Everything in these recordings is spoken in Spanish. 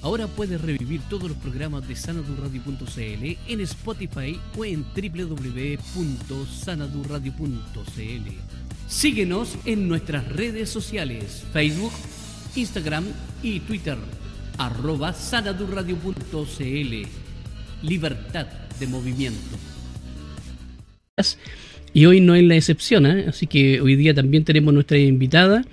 Ahora puedes revivir todos los programas de sanadurradio.cl en Spotify o en www.sanadurradio.cl. Síguenos en nuestras redes sociales, Facebook, Instagram y Twitter, arroba sanadurradio.cl. Libertad de movimiento. Y hoy no es la excepción, ¿eh? así que hoy día también tenemos nuestra invitada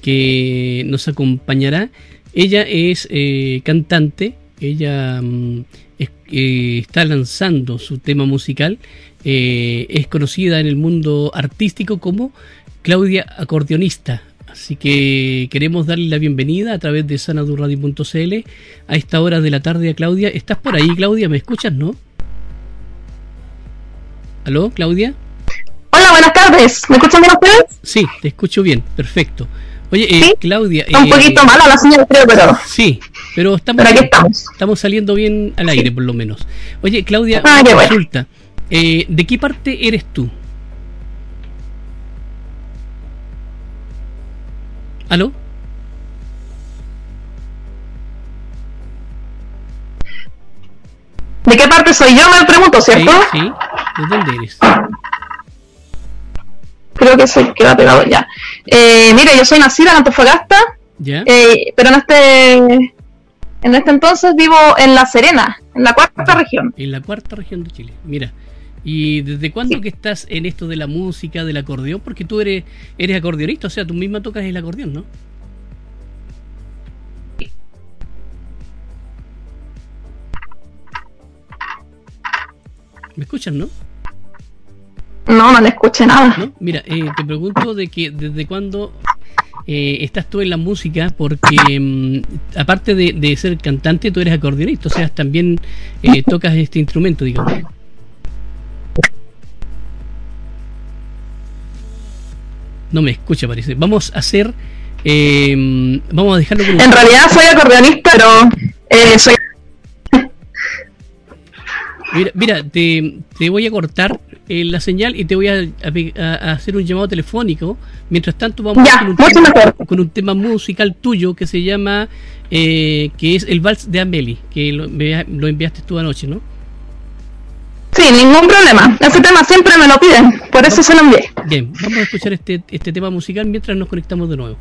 que nos acompañará ella es eh, cantante, ella mm, eh, está lanzando su tema musical, eh, es conocida en el mundo artístico como Claudia Acordeonista. Así que queremos darle la bienvenida a través de sanadurradio.cl a esta hora de la tarde a Claudia. ¿Estás por ahí, Claudia? ¿Me escuchas, no? ¿Aló, Claudia? Hola, buenas tardes. ¿Me escuchan bien ustedes? Sí, te escucho bien. Perfecto. Oye, eh, Claudia. un poquito eh, mala la señal, creo, pero. Sí, pero estamos, estamos. saliendo bien al aire, por lo menos. Oye, Claudia, ah, consulta. Eh, ¿De qué parte eres tú? ¿Aló? ¿De qué parte soy yo? Me pregunto, ¿cierto? Sí, sí. ¿De dónde eres? creo que se queda pegado ya. Eh, mire, yo soy nacida en Antofagasta, eh, pero en este en este entonces vivo en La Serena, en la cuarta región. En la cuarta región de Chile, mira. ¿Y desde cuándo que estás en esto de la música, del acordeón? Porque tú eres, eres acordeonista, o sea, tú misma tocas el acordeón, ¿no? ¿Me escuchan, no? No, no le escuché nada. Mira, eh, te pregunto de que desde cuándo eh, estás tú en la música, porque mm, aparte de, ser cantante, tú eres acordeonista, o sea, también eh, tocas este instrumento, digamos. No me escucha, parece. Vamos a hacer. vamos a dejarlo En realidad soy acordeonista, pero soy Mira, mira te, te, voy a cortar eh, la señal y te voy a, hacer un llamado telefónico. Mientras tanto, vamos con, un con, un tema musical tuyo que se llama, eh, que es el Vals de Amelie, que lo, lo, enviaste tú anoche, ¿no? Sí, ningún problema. Ese tema siempre me lo piden, por eso se lo envié. Bien, vamos a escuchar este, este tema musical mientras nos conectamos de nuevo.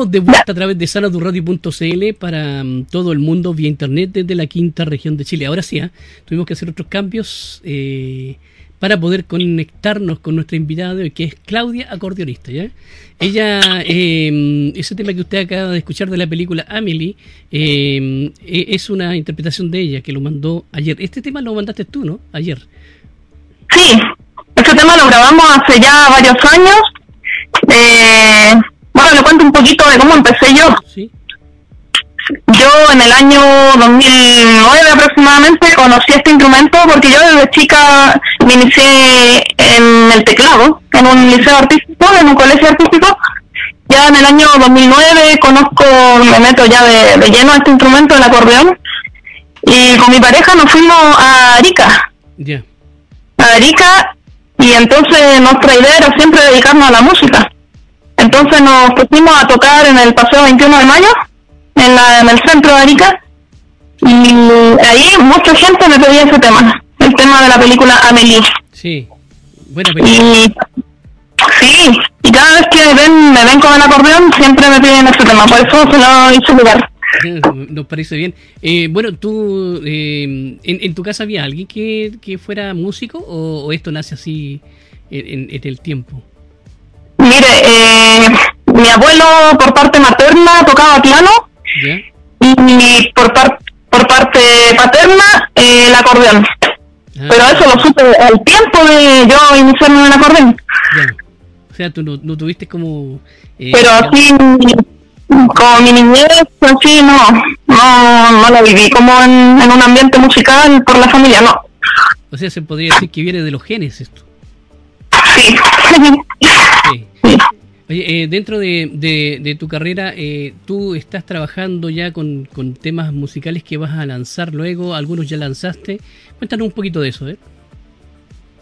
Estamos de vuelta a través de sanadurradio.cl para mm, todo el mundo vía internet desde la quinta región de Chile. Ahora sí, ¿eh? tuvimos que hacer otros cambios eh, para poder conectarnos con nuestra invitada de hoy, que es Claudia, acordeonista. ¿ya? Ella, eh, ese tema que usted acaba de escuchar de la película Amelie, e, es una interpretación de ella que lo mandó ayer. Este tema lo mandaste tú, ¿no? Ayer. Sí, este tema lo grabamos hace ya varios años. Eh, le cuento un poquito de cómo empecé yo. Yo en el año 2009 aproximadamente conocí este instrumento porque yo desde chica me inicié en el teclado, en un liceo artístico, en un colegio artístico. Ya en el año 2009 conozco, me meto ya de, lleno a este instrumento, el acordeón. Y con mi pareja nos fuimos a Arica. A Arica y entonces nuestra idea era siempre dedicarnos a la música. Entonces nos pusimos a tocar en el Paseo 21 de Mayo, en, la, en el centro de Arica, y ahí mucha gente me pedía ese tema, el tema de la película Amelie. Sí, buena película. Y, sí, y cada vez que ven, me ven con el acordeón, siempre me piden ese tema, por eso se lo hice lugar. Nos parece bien. Eh, bueno, tú, eh, en, en, tu casa había alguien que, que fuera músico o, esto nace así en, en el tiempo? Mire, eh, mi abuelo por parte materna tocaba piano y por, por parte paterna eh, el acordeón. Ah. Pero eso lo supe al tiempo de yo iniciarme en el acordeón. O sea, tú no, tuviste como... Eh, Pero así, como mi niñez, así no, no, no la viví como en, en un ambiente musical por la familia, no. O sea, se podría decir que viene de los genes esto. Sí. sí. Oye, eh, dentro de, tu carrera, eh, tú estás trabajando ya con, temas musicales que vas a lanzar luego, algunos ya lanzaste. Cuéntanos un poquito de eso, ¿eh?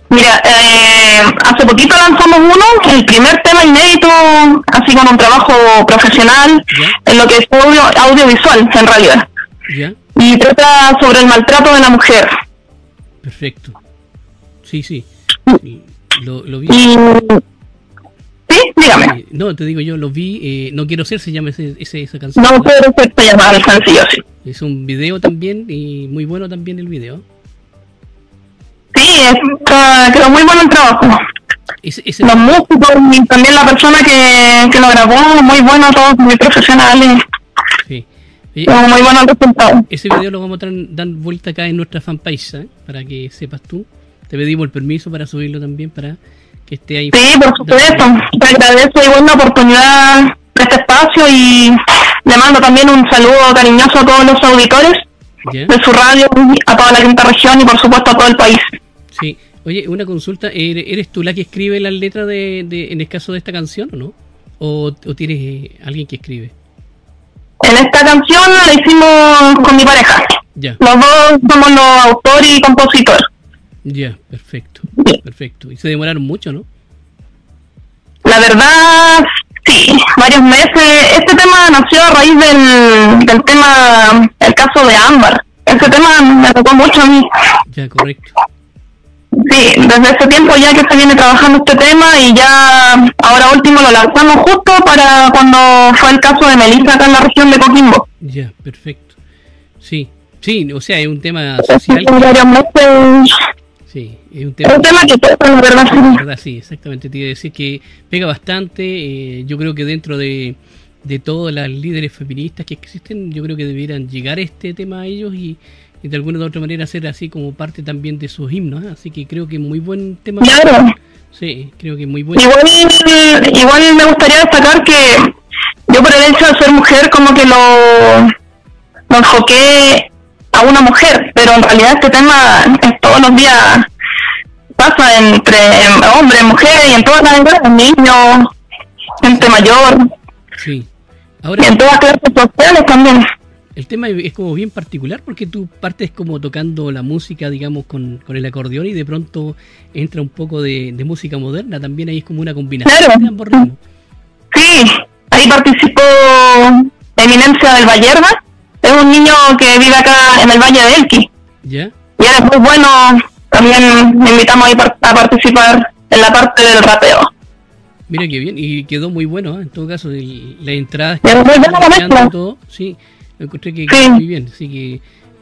Mira, eh, hace poquito lanzamos uno, el primer tema inédito, así con un trabajo profesional, en lo que es audio, audiovisual, en realidad. Y trata sobre el maltrato de la mujer. Perfecto. Sí, sí. Lo, lo vi. Sí, dígame. no, te digo, yo lo vi. Eh, no quiero ser, se llama ese, esa canción. No quiero ser, se llama el sencillo, sí. Es un video también y muy bueno también el video. Sí, quedó muy bueno el trabajo. Los músicos y también la persona que, que lo grabó, muy bueno, todos muy profesionales. Sí. muy bueno el resultado. Ese video lo vamos a dar vuelta acá en nuestra fanpage, ¿eh? para que sepas tú. Te pedimos el permiso para subirlo también para que esté ahí. Sí, por supuesto. Te agradezco igual la oportunidad de este espacio y le mando también un saludo cariñoso a todos los auditores de su radio, a toda la quinta región y por supuesto a todo el país. Sí. Oye, una consulta, ¿eres tú la que escribe las letras de, de, en el caso de esta canción o no? ¿O, tienes eh, alguien que escribe? En esta canción la hicimos con mi pareja. Ya. Los dos somos los autores y compositores. Ya, perfecto. Perfecto. Y se demoraron mucho, ¿no? La verdad, sí, varios meses. Este tema nació a raíz del, del tema, el caso de Ámbar. Ese tema me tocó mucho a mí. Ya, correcto. Sí, desde ese tiempo ya que se viene trabajando este tema y ya ahora último lo lanzamos justo para cuando fue el caso de Melissa acá en la región de Coquimbo. Ya, perfecto. Sí, sí, o sea, es un tema social. Sí, es un tema, que pega, verdad. verdad. Sí, exactamente. Te iba a decir que pega bastante. Eh, yo creo que dentro de, de todas las líderes feministas que existen, yo creo que debieran llegar este tema a ellos y, de alguna u otra manera hacer así como parte también de sus himnos. ¿eh? Así que creo que es muy buen tema. Claro. Sí, creo que es muy bueno. Igual, igual me gustaría destacar que yo por el hecho de ser mujer como que lo, lo enfoqué a una mujer, pero en realidad este tema es todos los días pasa entre hombre, mujer y en todas las edades, niños, gente mayor. Sí. Ahora, y en todas clases sociales también. El tema es como bien particular porque tú partes como tocando la música, digamos, con, con el acordeón y de pronto entra un poco de, música moderna. También ahí es como una combinación de ambos Sí, ahí participó Eminencia del Vallerba un niño que vive acá en el Valle de Elqui. ¿Ya? Y es muy bueno, también me invitamos a, a participar en la parte del rapeo. Mira qué bien, y quedó muy bueno, ¿eh? en todo caso, la entrada. todo, sí, lo encontré que quedó muy bien, así que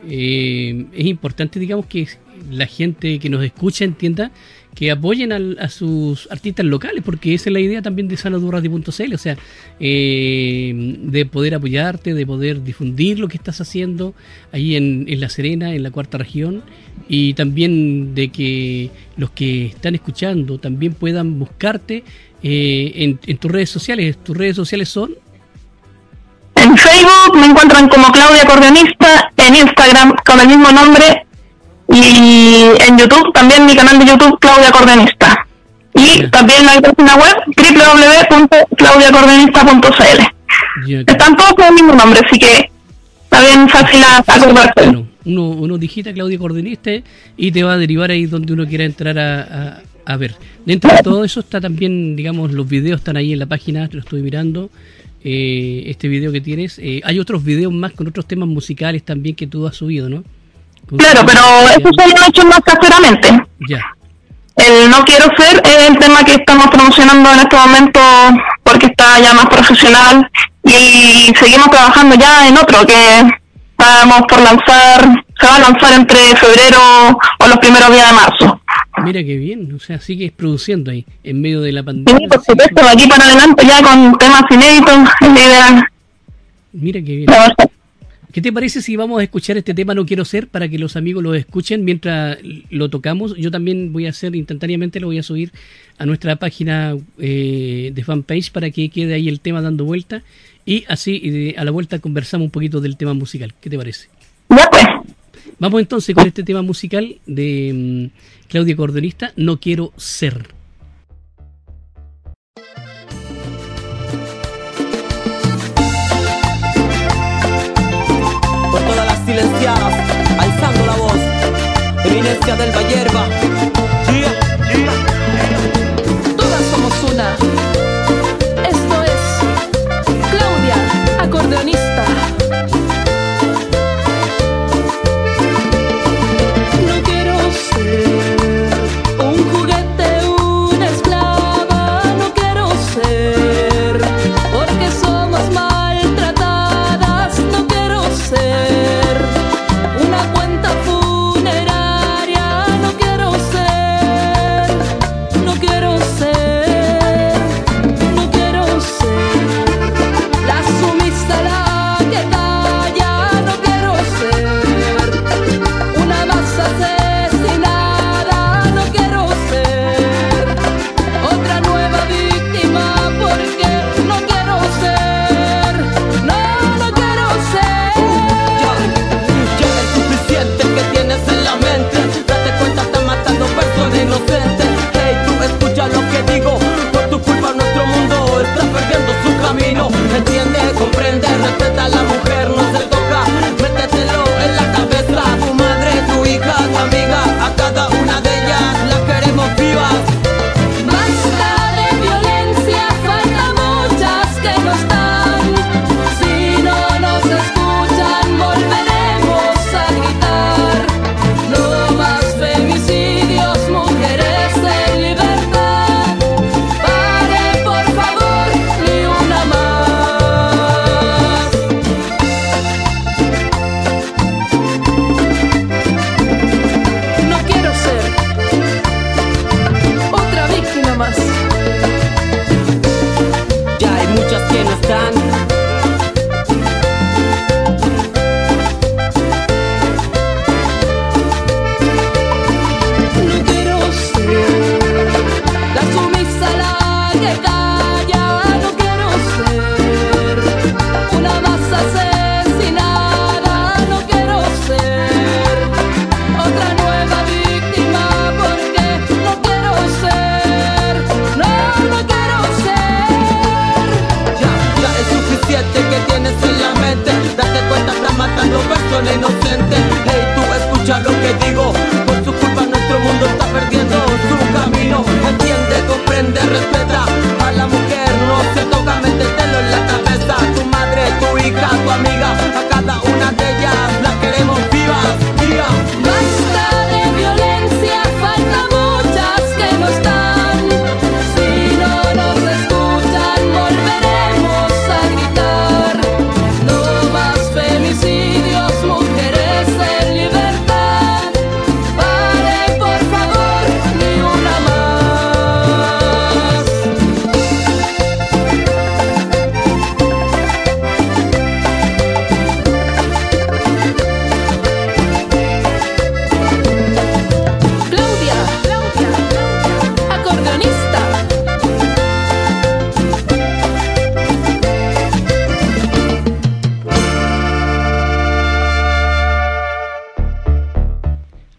eh, es importante, digamos, que la gente que nos escucha entienda que apoyen a sus artistas locales, porque esa es la idea también de sanadurrati.cl, o sea, eh, de poder apoyarte, de poder difundir lo que estás haciendo ahí en, La Serena, en la cuarta región, y también de que los que están escuchando también puedan buscarte eh, en, en tus redes sociales. ¿Tus redes sociales son? En Facebook me encuentran como Claudia Acordeonista, en Instagram con el mismo nombre y en YouTube, también mi canal de YouTube, Claudia Cordenista. Y también la página web, www.claudiacordenista.cl. Están todos con el mismo nombre, así que está bien fácil acordarse. uno, uno digita Claudia Cordenista y te va a derivar ahí donde uno quiera entrar a, a, ver. Dentro de todo eso está también, digamos, los videos están ahí en la página, lo estoy mirando. Eh, este video que tienes. Eh, hay otros videos más con otros temas musicales también que tú has subido, ¿no? Claro, pero eso se lo he hecho más caseramente. Ya. El No Quiero Ser es el tema que estamos promocionando en este momento porque está ya más profesional y seguimos trabajando ya en otro que estamos por lanzar, se va a lanzar entre febrero o los primeros días de marzo. Mira qué bien, o sea, sigues produciendo ahí, en medio de la pandemia. Sí, por supuesto, de aquí para adelante ya con temas inéditos, es la idea. Mira qué bien. ¿Qué te parece si vamos a escuchar este tema No Quiero Ser para que los amigos lo escuchen mientras lo tocamos? Yo también voy a hacer instantáneamente, lo voy a subir a nuestra página eh, de fanpage para que quede ahí el tema dando vuelta y así a la vuelta conversamos un poquito del tema musical. ¿Qué te parece? Ya pues. Vamos entonces con este tema musical de mm, Claudia Cordonista, No Quiero Ser. Del Vallerba.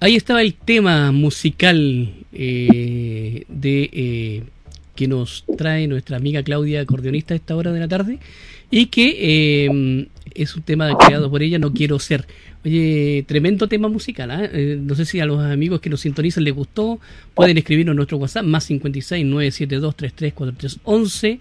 Ahí estaba el tema musical eh, de eh, que nos trae nuestra amiga Claudia, acordeonista a esta hora de la tarde, y que eh, es un tema creado por ella, No Quiero Ser. Oye, tremendo tema musical. ¿ah? ¿eh? no sé si a los amigos que nos sintonizan les gustó. Pueden escribirnos en nuestro WhatsApp, más 56 972 334311.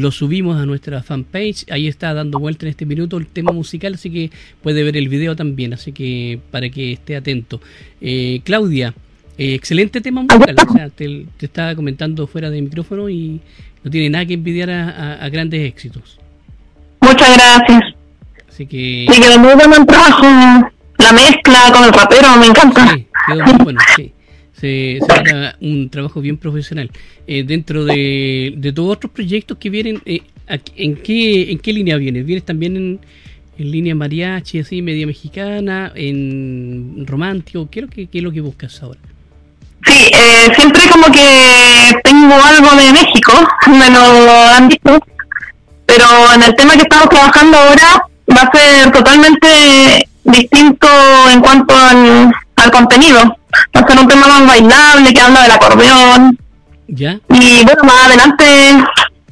Lo subimos a nuestra fanpage. Ahí está dando vuelta en este minuto el tema musical, así que puede ver el video también. Así que para que esté atento. Eh, Claudia, eh, excelente tema musical. O sea, te, estaba comentando fuera de micrófono y no tiene nada que envidiar a grandes éxitos. Muchas gracias. Así que... Sí, quedó muy bueno el trabajo. La mezcla con el rapero, me encanta. Sí, quedó muy bueno, sí. Se, se un trabajo bien profesional. Eh, dentro de, de todos otros proyectos que vienen, eh, ¿en, qué, ¿en qué línea vienes? ¿Vienes también en, en línea mariachi, así, media mexicana, en romántico? ¿Qué es lo que, qué es lo que buscas ahora? Sí, eh, siempre como que tengo algo de México, me lo han dicho, pero en el tema que estamos trabajando ahora va a ser totalmente distinto en cuanto al, contenido. Va a ser un tema más bailable que habla del acordeón. ¿Ya? Y bueno, más adelante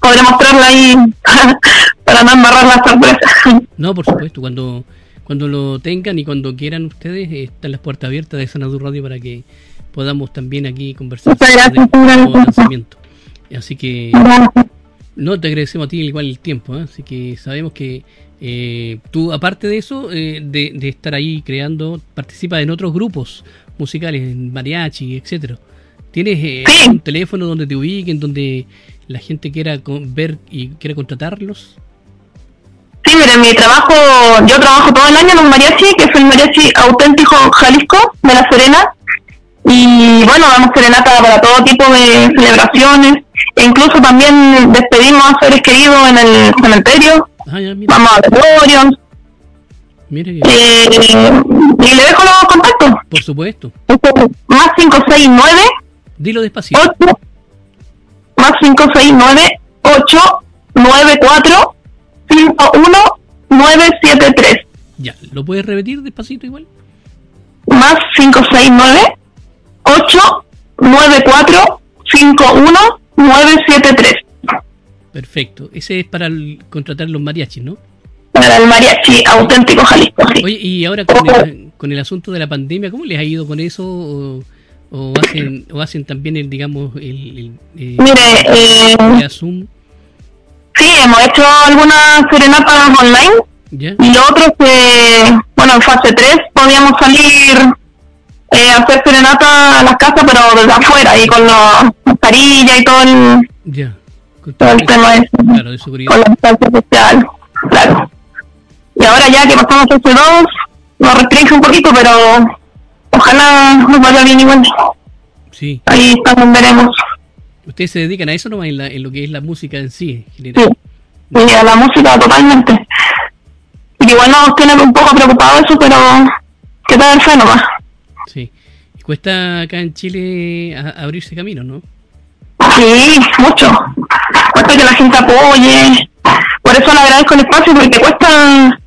podré mostrarla ahí para no embarrar la sorpresa. No, por supuesto, cuando cuando lo tengan y cuando quieran ustedes, están las puertas abiertas de Sanadu Radio para que podamos también aquí conversar sobre el lanzamiento. Así que no te agradecemos a ti igual el tiempo, ¿eh? así que sabemos que eh, tú, aparte de eso, eh, de, estar ahí creando, participas en otros grupos musicales, en mariachi, etcétera. ¿Tienes eh, un teléfono donde te ubiquen, donde la gente quiera ver y quiera contratarlos? Sí, mire, mi trabajo, yo trabajo todo el año en un mariachi, que es el mariachi auténtico Jalisco de La Serena. Y bueno, damos serenata para todo tipo de celebraciones. E incluso también despedimos a seres queridos en el cementerio Ah, Vamos a ver Mire eh, y le dejo los contactos. Por supuesto. Más 569. Dilo despacito. 8, más 569 894 51973. Ya, ¿lo puedes repetir despacito igual? Más 569 894 51973. Perfecto. Ese es para contratar los mariachis, ¿no? Para el mariachi auténtico Jalisco, sí. Oye, y ahora con el, asunto de la pandemia, ¿cómo les ha ido con eso? ¿O, hacen, o hacen también, el digamos, el... Eh, Mire, eh, Zoom? Sí, hemos hecho algunas serenatas online. Y lo otro es que, bueno, en fase 3 podíamos salir eh, a hacer serenata a las casas, pero desde afuera, y con la mascarilla y todo el... Ya todo el tema de, claro, de seguridad. con la distancia social, claro. Y ahora ya que pasamos a C2, nos restringe un poquito, pero ojalá nos vaya bien igual. Sí. Ahí también veremos. ¿Ustedes se dedican a eso nomás en, en lo que es la música en sí? Sí, sí a la música totalmente. Y igual nos tiene un poco preocupado eso, pero que tal el fe nomás. Sí. Y cuesta acá en Chile abrirse camino, ¿no? Sí, mucho. Cuesta que la gente apoye. Por eso le agradezco el espacio, porque cuesta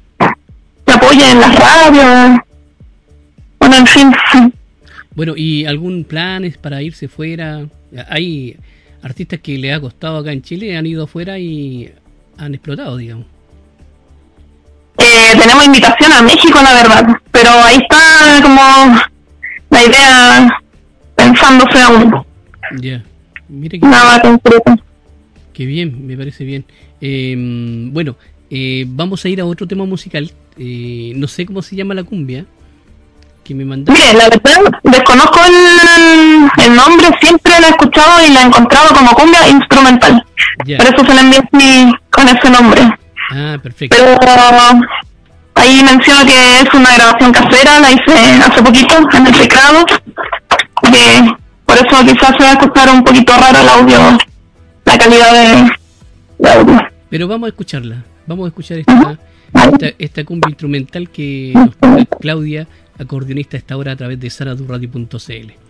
que apoyen en las radios. Bueno, en fin. Bueno, ¿y algún plan para irse fuera? Hay artistas que le ha costado acá en Chile, han ido afuera y han explotado, digamos. Eh, tenemos invitación a México, la verdad, pero ahí está como la idea pensándose aún. Ya. Mire que, Nada Qué bien, me parece bien. Em, bueno, eh, vamos a ir a otro tema musical. Eh, no sé cómo se llama la cumbia que me mandó. Mire, la verdad, desconozco el, nombre, siempre la he escuchado y la he encontrado como cumbia instrumental. Por eso se la envió con ese nombre. Ah, perfecto. Pero ahí menciono que es una grabación casera, la hice hace poquito en el teclado. Que por eso quizás se va a escuchar un poquito raro el audio, la calidad de, audio. Pero vamos a escucharla, vamos a escuchar esta, esta, cumbia instrumental que nos toca Claudia, acordeonista a esta hora a través de saradurradio.cl.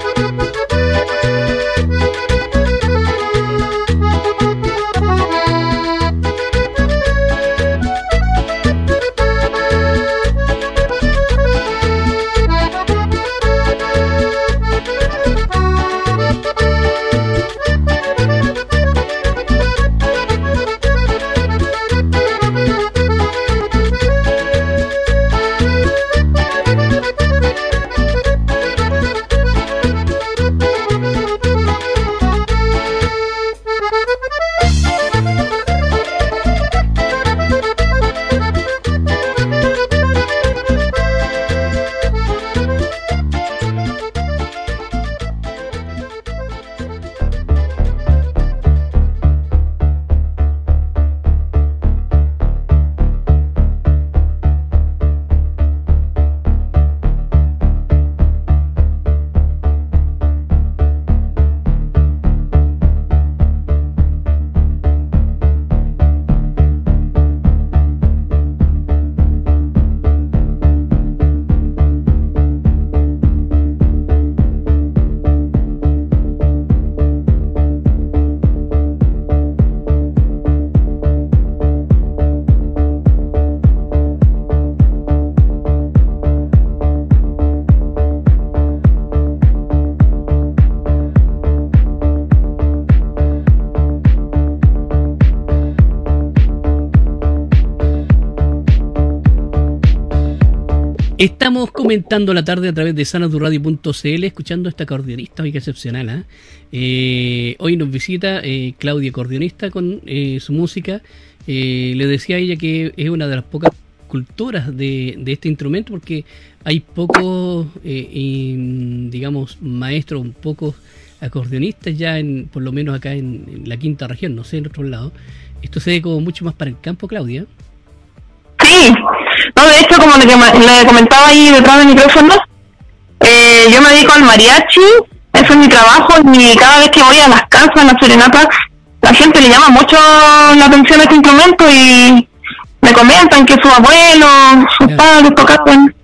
Thank you. Estamos comentando la tarde a través de sanadurradio.cl, escuchando a esta acordeonista hoy excepcional. ¿eh? Eh, hoy nos visita eh, Claudia Acordeonista con su música. le decía a ella que es una de las pocas culturas de, este instrumento porque hay pocos, digamos, maestros, pocos acordeonistas ya, en, por lo menos acá en, la quinta región, no sé, en otro lado. Esto se ve como mucho más para el campo, Claudia. Sí, no, de hecho, como le, comentaba ahí detrás del micrófono, eh, yo me dedico al mariachi, eso es mi trabajo, y cada vez que voy a las casas, a las serenatas, la gente le llama mucho la atención a este instrumento y me comentan que sus abuelos, sus padres tocaban.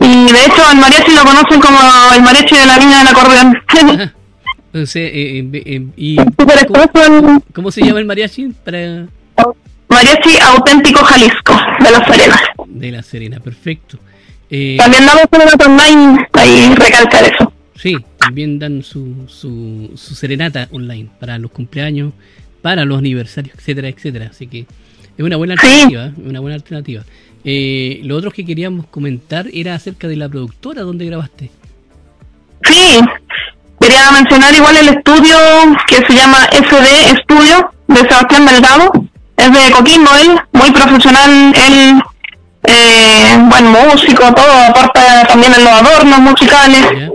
Y de hecho al mariachi lo conocen como el mariachi de la niña del acordeón. Entonces, eh, eh, y ¿cómo, se llama el mariachi? Para... Mariachi Auténtico Jalisco, de La Serena. De La Serena, perfecto. Eh, también damos serenata online, ahí recalcar eso. Sí, también dan su, su, serenata online para los cumpleaños, para los aniversarios, etcétera, etcétera. Así que es una buena alternativa, ¿eh? una buena alternativa. Eh, lo otro que queríamos comentar era acerca de la productora donde grabaste. Sí, quería mencionar igual el estudio que se llama SD Estudio de Sebastián Delgado es de Coquimbo él, muy profesional, él, eh, buen músico, todo, aporta también en los adornos musicales.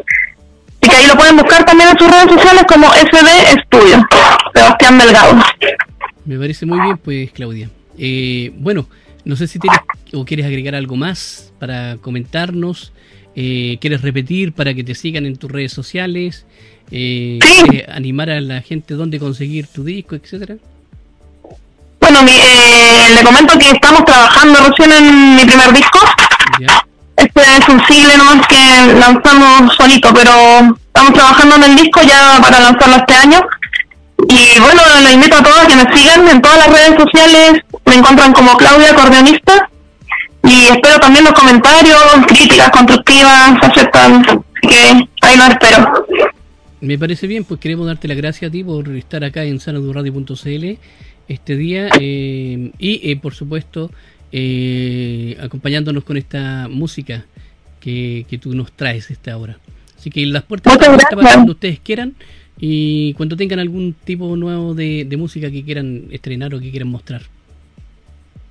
y que ahí lo pueden buscar también en sus redes sociales como SD Estudio, Sebastián Delgado. Me parece muy bien, pues, Claudia. Eh, bueno, no sé si tienes o quieres agregar algo más para comentarnos. Eh, ¿Quieres repetir para que te sigan en tus redes sociales? Eh, animar a la gente dónde conseguir tu disco, etcétera? Bueno, eh, le comento que estamos trabajando recién en mi primer disco. Este es un single nomás que lanzamos solito, pero estamos trabajando en el disco ya para lanzarlo este año. Y bueno, les invito a todos a que me sigan en todas las redes sociales. Me encuentran como Claudia Acordeonista. Y espero también los comentarios, críticas constructivas, aceptan. Así que ahí los espero. Me parece bien, pues queremos darte las gracias a ti por estar acá en sanadurradio.cl este día eh, y eh, por supuesto eh, acompañándonos con esta música que, que tú nos traes esta hora. Así que las puertas están para cuando ustedes quieran y cuando tengan algún tipo nuevo de, de música que quieran estrenar o que quieran mostrar.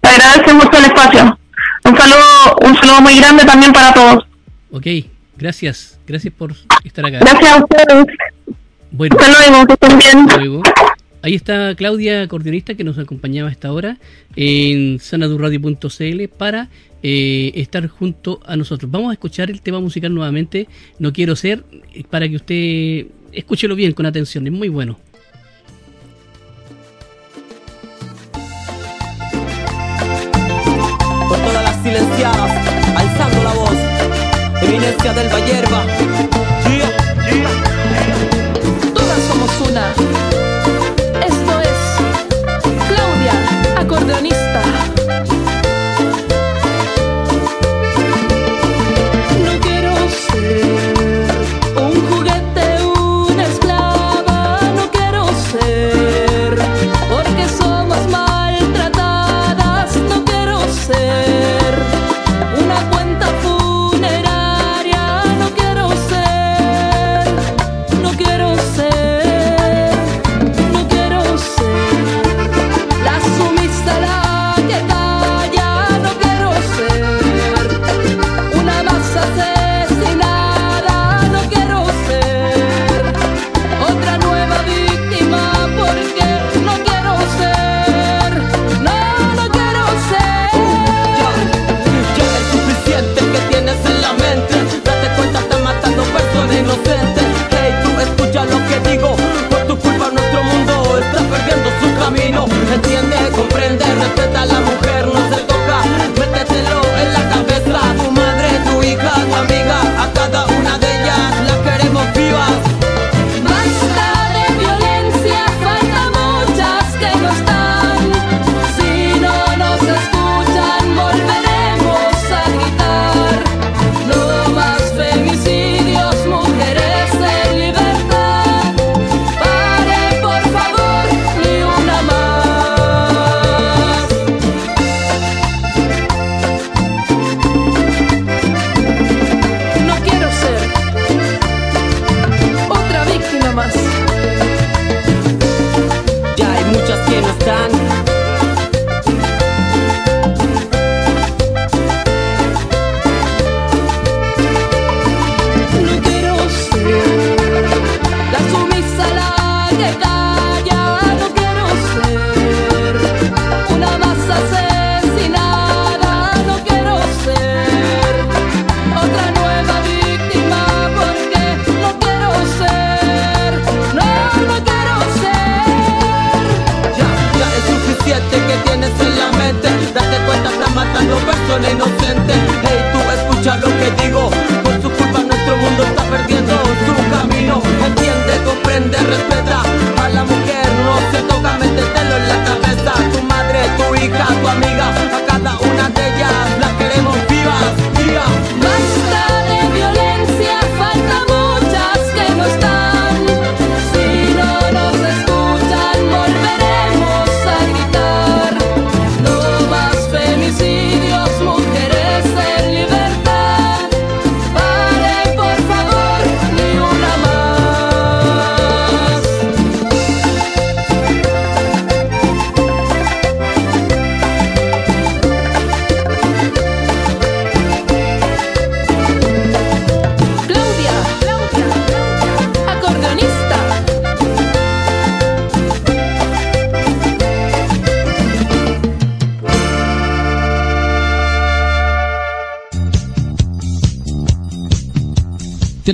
Agradecemos mucho el espacio. Un saludo, un saludo muy grande también para todos. Ok, gracias. Gracias por estar acá. Gracias a ustedes. Bueno, hasta luego, que estén bien. luego. Ahí está Claudia, acordeonista, que nos acompañaba a esta hora en sanadurradio.cl para eh, estar junto a nosotros. Vamos a escuchar el tema musical nuevamente. No quiero ser, eh, para que usted escúchelo bien, con atención. Es muy bueno. Por todas las silenciadas, alzando la voz, eminencia del Vallerba. Todas somos una.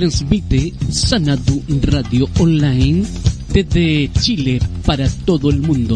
Transmite Sanadu Radio Online desde Chile para todo el mundo.